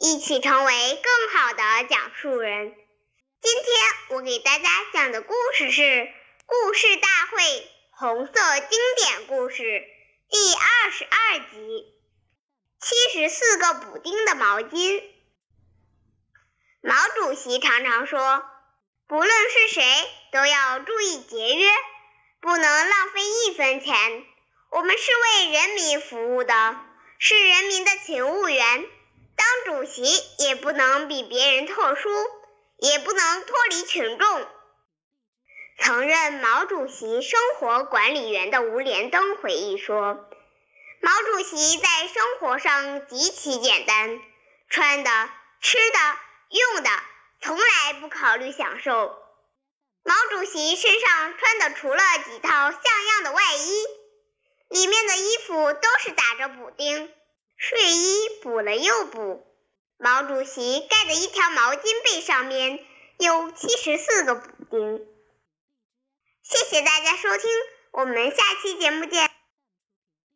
一起成为更好的讲述人。今天我给大家讲的故事是《故事大会红色经典故事》第二十二集：七十四个补丁的毛巾。毛主席常常说，不论是谁，都要注意节约，不能浪费一分钱。我们是为人民服务的，是人民的勤务员。习也不能比别人特殊，也不能脱离群众。曾任毛主席生活管理员的吴连登回忆说：“毛主席在生活上极其简单，穿的、吃的、用的，从来不考虑享受。毛主席身上穿的除了几套像样的外衣，里面的衣服都是打着补丁。”睡衣补了又补，毛主席盖的一条毛巾被上面有七十四个补丁。谢谢大家收听，我们下期节目见。